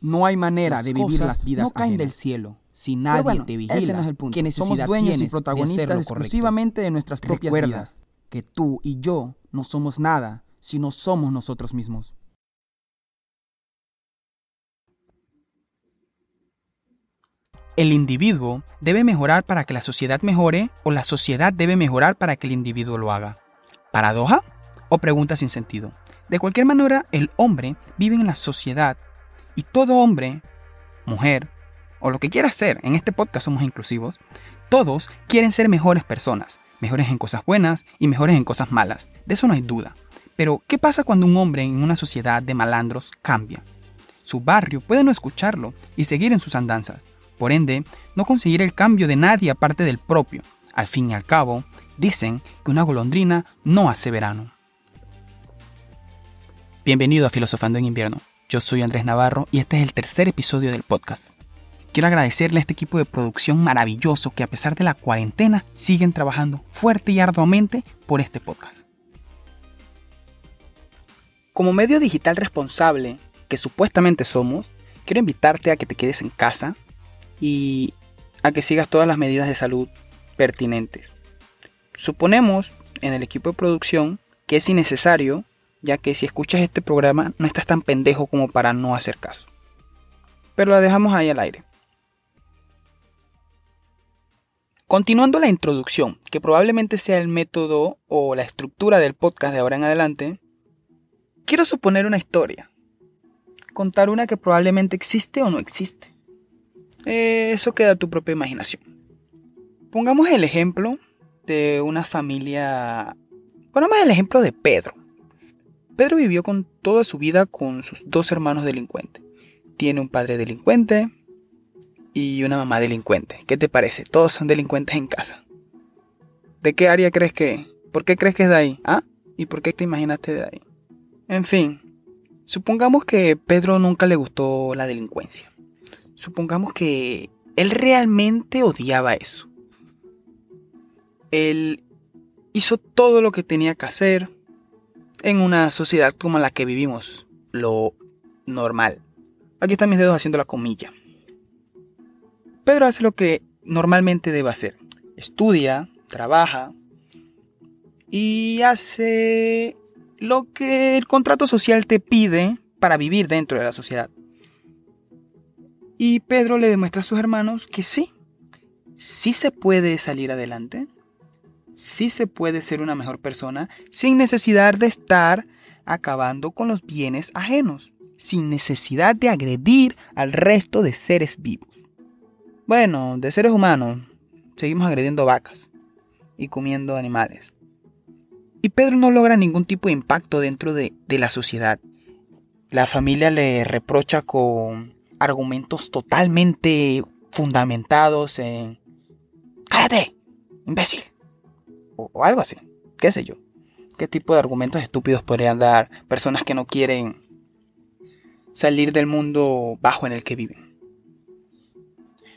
No hay manera Las de vivir las vidas no caen ajenas. del cielo. Si nadie bueno, te vigila, ese no es el punto. ¿qué necesidad Somos dueños y de protagonistas correcto? exclusivamente de nuestras propias Recuerda vidas. que tú y yo no somos nada si no somos nosotros mismos. ¿El individuo debe mejorar para que la sociedad mejore o la sociedad debe mejorar para que el individuo lo haga? ¿Paradoja o pregunta sin sentido? De cualquier manera, el hombre vive en la sociedad y todo hombre, mujer o lo que quiera ser, en este podcast somos inclusivos, todos quieren ser mejores personas, mejores en cosas buenas y mejores en cosas malas. De eso no hay duda. Pero, ¿qué pasa cuando un hombre en una sociedad de malandros cambia? Su barrio puede no escucharlo y seguir en sus andanzas. Por ende, no conseguir el cambio de nadie aparte del propio. Al fin y al cabo, dicen que una golondrina no hace verano. Bienvenido a Filosofando en Invierno. Yo soy Andrés Navarro y este es el tercer episodio del podcast. Quiero agradecerle a este equipo de producción maravilloso que a pesar de la cuarentena siguen trabajando fuerte y arduamente por este podcast. Como medio digital responsable que supuestamente somos, quiero invitarte a que te quedes en casa y a que sigas todas las medidas de salud pertinentes. Suponemos en el equipo de producción que es innecesario, ya que si escuchas este programa no estás tan pendejo como para no hacer caso. Pero la dejamos ahí al aire. Continuando la introducción, que probablemente sea el método o la estructura del podcast de ahora en adelante, quiero suponer una historia. Contar una que probablemente existe o no existe. Eh, eso queda a tu propia imaginación. Pongamos el ejemplo de una familia... Pongamos el ejemplo de Pedro. Pedro vivió con toda su vida con sus dos hermanos delincuentes. Tiene un padre delincuente y una mamá delincuente. ¿Qué te parece? Todos son delincuentes en casa. ¿De qué área crees que? ¿Por qué crees que es de ahí? ¿Ah? ¿Y por qué te imaginaste de ahí? En fin, supongamos que Pedro nunca le gustó la delincuencia. Supongamos que él realmente odiaba eso. Él hizo todo lo que tenía que hacer en una sociedad como la que vivimos, lo normal. Aquí están mis dedos haciendo la comilla. Pedro hace lo que normalmente debe hacer. Estudia, trabaja y hace lo que el contrato social te pide para vivir dentro de la sociedad. Y Pedro le demuestra a sus hermanos que sí, sí se puede salir adelante, sí se puede ser una mejor persona sin necesidad de estar acabando con los bienes ajenos, sin necesidad de agredir al resto de seres vivos. Bueno, de seres humanos, seguimos agrediendo vacas y comiendo animales. Y Pedro no logra ningún tipo de impacto dentro de, de la sociedad. La familia le reprocha con argumentos totalmente fundamentados en... ¡Cállate! ¡Imbécil! O, algo así. ¿Qué sé yo? ¿Qué tipo de argumentos estúpidos podrían dar personas que no quieren salir del mundo bajo en el que viven?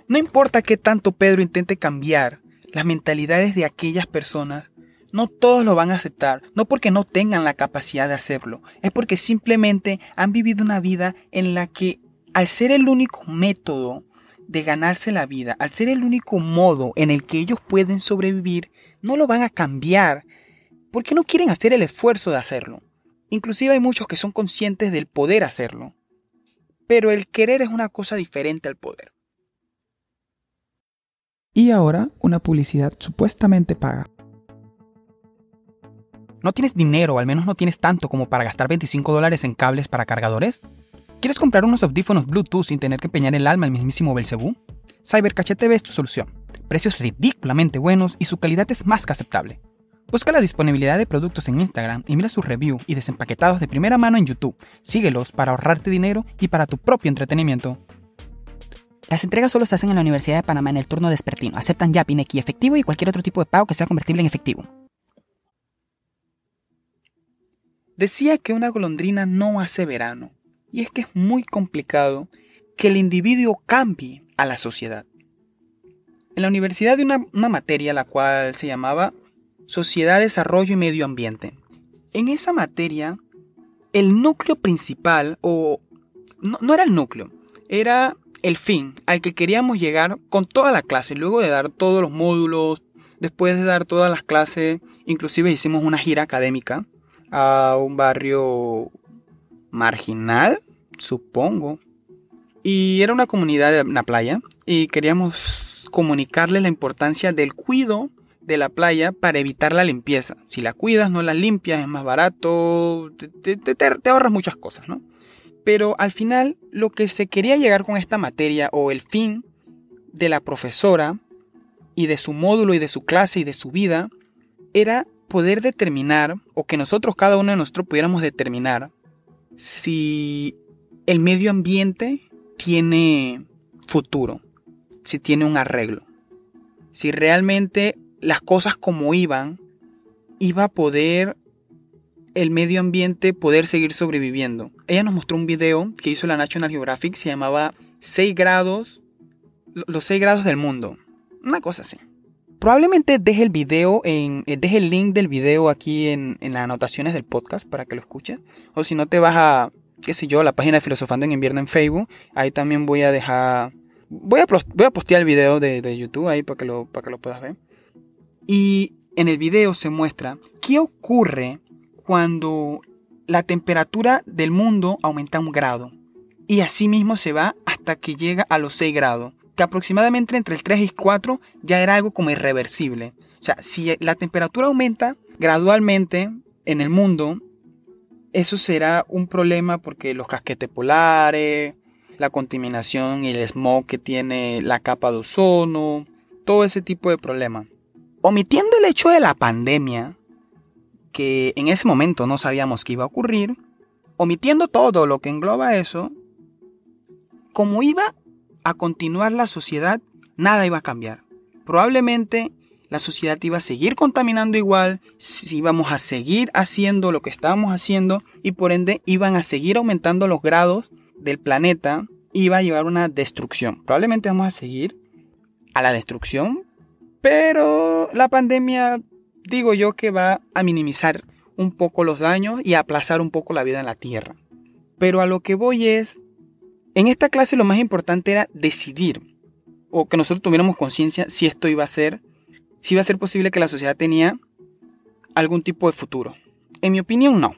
No importa qué tanto Pedro intente cambiar las mentalidades de aquellas personas, no todos lo van a aceptar, no porque no tengan la capacidad de hacerlo, es porque simplemente han vivido una vida en la que al ser el único método de ganarse la vida, al ser el único modo en el que ellos pueden sobrevivir, no lo van a cambiar, porque no quieren hacer el esfuerzo de hacerlo. Inclusive hay muchos que son conscientes del poder hacerlo, pero el querer es una cosa diferente al poder. Y ahora una publicidad supuestamente paga. ¿No tienes dinero o al menos no tienes tanto como para gastar 25 dólares en cables para cargadores? ¿Quieres comprar unos audífonos Bluetooth sin tener que empeñar el alma al mismísimo Belcebú? CyberCaché TV es tu solución. Precios ridículamente buenos y su calidad es más que aceptable. Busca la disponibilidad de productos en Instagram y mira sus reviews y desempaquetados de primera mano en YouTube. Síguelos para ahorrarte dinero y para tu propio entretenimiento. Las entregas solo se hacen en la Universidad de Panamá en el turno despertino. Aceptan YAP, INEQui, efectivo y cualquier otro tipo de pago que sea convertible en efectivo. Decía que una golondrina no hace verano, y es que es muy complicado que el individuo cambie a la sociedad. En la universidad de una, una materia la cual se llamaba Sociedad, Desarrollo y Medio Ambiente. En esa materia, el núcleo principal, o no, no era el núcleo, era el fin al que queríamos llegar con toda la clase, luego de dar todos los módulos, después de dar todas las clases, inclusive hicimos una gira académica a un barrio marginal, supongo. Y era una comunidad de una playa y queríamos comunicarles la importancia del cuido de la playa para evitar la limpieza. Si la cuidas, no la limpias, es más barato, te, te, te, ahorras muchas cosas, ¿no? Pero al final lo que se quería llegar con esta materia o el fin de la profesora y de su módulo y de su clase y de su vida era poder determinar o que nosotros cada uno de nosotros pudiéramos determinar si el medio ambiente tiene futuro, si tiene un arreglo, si realmente las cosas como iban, iba a poder el medio ambiente poder seguir sobreviviendo. Ella nos mostró un video que hizo la National Geographic, se llamaba 6 grados, los 6 grados del mundo, una cosa así. Probablemente deje el video en, eh, deje el link del video aquí en, en las anotaciones del podcast para que lo escuches. O si no te vas a, qué sé yo, la página de Filosofando en Invierno en Facebook, ahí también voy a dejar, voy a, voy a postear el video de, de YouTube ahí para que, lo, para que lo puedas ver. Y en el video se muestra qué ocurre cuando la temperatura del mundo aumenta un grado. Y así mismo se va hasta que llega a los 6 grados. Que aproximadamente entre el 3 y 4 ya era algo como irreversible. O sea, si la temperatura aumenta gradualmente en el mundo, eso será un problema porque los casquetes polares, la contaminación y el smog que tiene la capa de ozono, todo ese tipo de problemas. Omitiendo el hecho de la pandemia, que en ese momento no sabíamos que iba a ocurrir, omitiendo todo lo que engloba eso, como iba a continuar la sociedad, nada iba a cambiar. Probablemente la sociedad iba a seguir contaminando igual, si íbamos a seguir haciendo lo que estábamos haciendo y por ende iban a seguir aumentando los grados del planeta, iba a llevar una destrucción. Probablemente vamos a seguir a la destrucción pero la pandemia, digo yo, que va a minimizar un poco los daños y a aplazar un poco la vida en la Tierra. Pero a lo que voy es, en esta clase lo más importante era decidir, o que nosotros tuviéramos conciencia si esto iba a ser, si iba a ser posible que la sociedad tenía algún tipo de futuro. En mi opinión, no.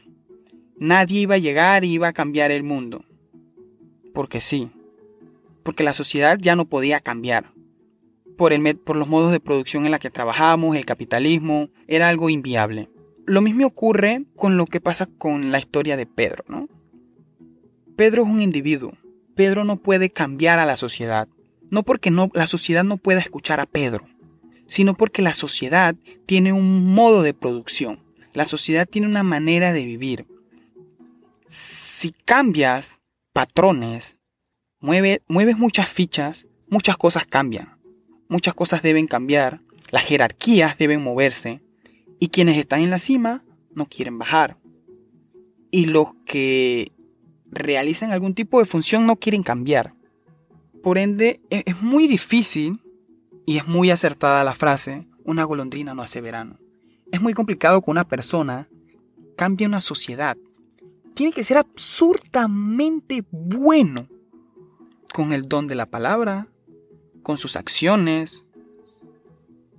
Nadie iba a llegar y iba a cambiar el mundo. Porque sí. Porque la sociedad ya no podía cambiar por, por los modos de producción en la que trabajamos, el capitalismo, era algo inviable. Lo mismo ocurre con lo que pasa con la historia de Pedro, ¿no? Pedro es un individuo. Pedro no puede cambiar a la sociedad. No porque no, la sociedad no pueda escuchar a Pedro, sino porque la sociedad tiene un modo de producción. La sociedad tiene una manera de vivir. Si cambias patrones, mueve, mueves muchas fichas, muchas cosas cambian muchas cosas deben cambiar, las jerarquías deben moverse y quienes están en la cima no quieren bajar. Y los que realizan algún tipo de función no quieren cambiar. Por ende, e-, es muy difícil, y es muy acertada la frase, una golondrina no hace verano. Es muy complicado que una persona cambie una sociedad. Tiene que ser absurdamente bueno con el don de la palabra, con sus acciones,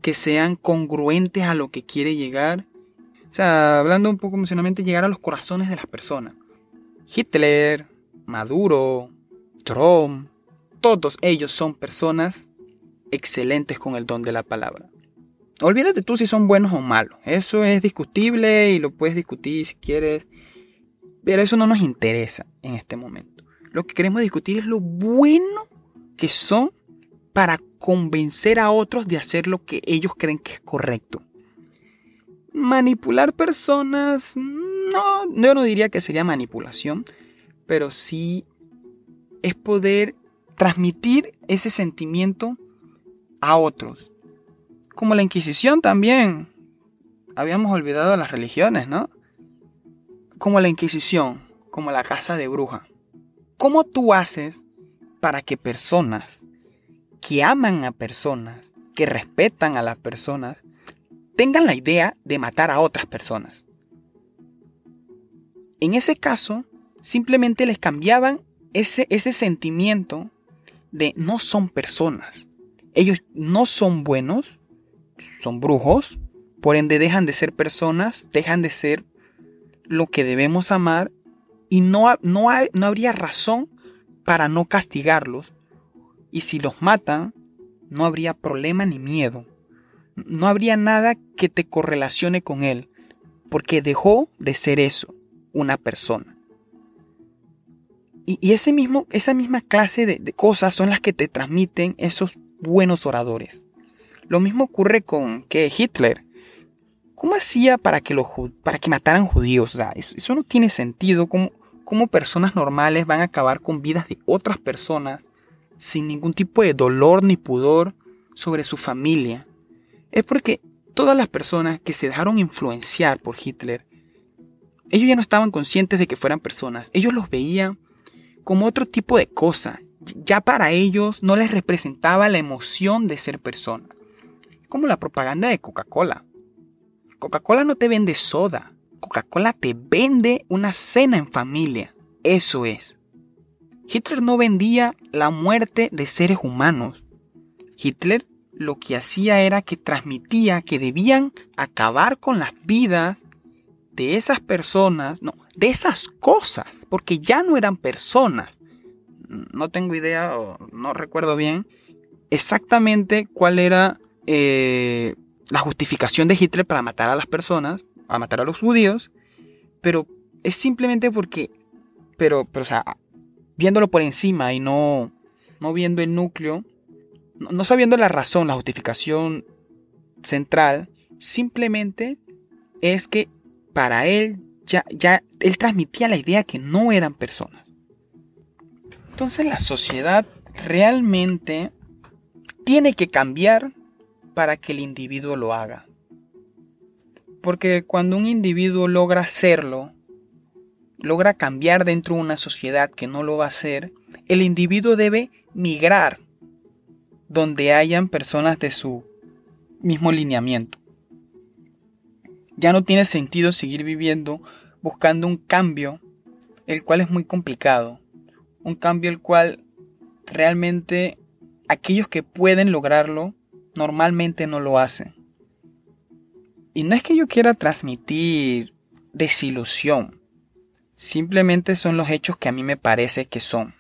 que sean congruentes a lo que quiere llegar. O sea, hablando un poco emocionalmente, llegar a los corazones de las personas. Hitler, Maduro, Trump, todos ellos son personas excelentes con el don de la palabra. Olvídate tú si son buenos o malos. Eso es discutible y lo puedes discutir si quieres. Pero eso no nos interesa en este momento. Lo que queremos discutir es lo bueno que son para convencer a otros de hacer lo que ellos creen que es correcto. Manipular personas, no, yo no diría que sería manipulación, pero sí es poder transmitir ese sentimiento a otros. Como la Inquisición también. Habíamos olvidado las religiones, ¿no? Como la Inquisición, como la casa de bruja. ¿Cómo tú haces para que personas que aman a personas, que respetan a las personas, tengan la idea de matar a otras personas. En ese caso, simplemente les cambiaban ese, ese sentimiento de no son personas. Ellos no son buenos, son brujos, por ende dejan de ser personas, dejan de ser lo que debemos amar y no, no, no habría razón para no castigarlos. Y si los matan, no habría problema ni miedo. No habría nada que te correlacione con él, porque dejó de ser eso, una persona. Y, ese mismo, esa misma clase de, cosas son las que te transmiten esos buenos oradores. Lo mismo ocurre con que Hitler. ¿Cómo hacía para que, los, para que mataran judíos? eso, no tiene sentido. ¿Cómo, ¿Cómo personas normales van a acabar con vidas de otras personas sin ningún tipo de dolor ni pudor sobre su familia? Es porque todas las personas que se dejaron influenciar por Hitler, ellos ya no estaban conscientes de que fueran personas. Ellos los veían como otro tipo de cosa. Ya para ellos no les representaba la emoción de ser persona. Como la propaganda de Coca-Cola. Coca-Cola no te vende soda. Coca-Cola te vende una cena en familia. Eso es. Hitler no vendía la muerte de seres humanos. Hitler lo que hacía era que transmitía que debían acabar con las vidas de esas personas, no, de esas cosas, porque ya no eran personas. No tengo idea o no recuerdo bien exactamente cuál era eh, la justificación de Hitler para matar a las personas, a matar a los judíos, pero es simplemente porque, pero, pero, o sea, viéndolo por encima y no, no viendo el núcleo, no, sabiendo la razón, la justificación central, simplemente es que para él ya, ya, él transmitía la idea que no eran personas. Entonces la sociedad realmente tiene que cambiar para que el individuo lo haga. Porque cuando un individuo logra hacerlo, logra cambiar dentro de una sociedad que no lo va a hacer, el individuo debe migrar donde hayan personas de su mismo lineamiento. Ya no tiene sentido seguir viviendo buscando un cambio, el cual es muy complicado. Un cambio el cual realmente aquellos que pueden lograrlo normalmente no lo hacen. Y no es que yo quiera transmitir desilusión, simplemente son los hechos que a mí me parece que son.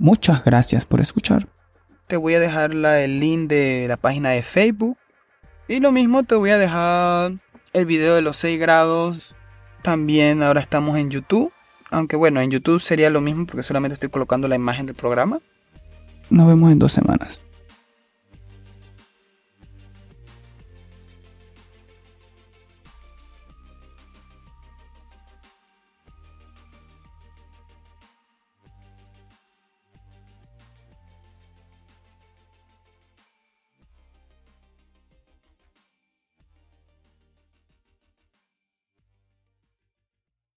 Muchas gracias por escuchar. Te voy a dejar el link de la página de Facebook. Y lo mismo te voy a dejar el video de los 6 grados. También ahora estamos en YouTube. Aunque bueno, en YouTube sería lo mismo porque solamente estoy colocando la imagen del programa. Nos vemos en dos semanas.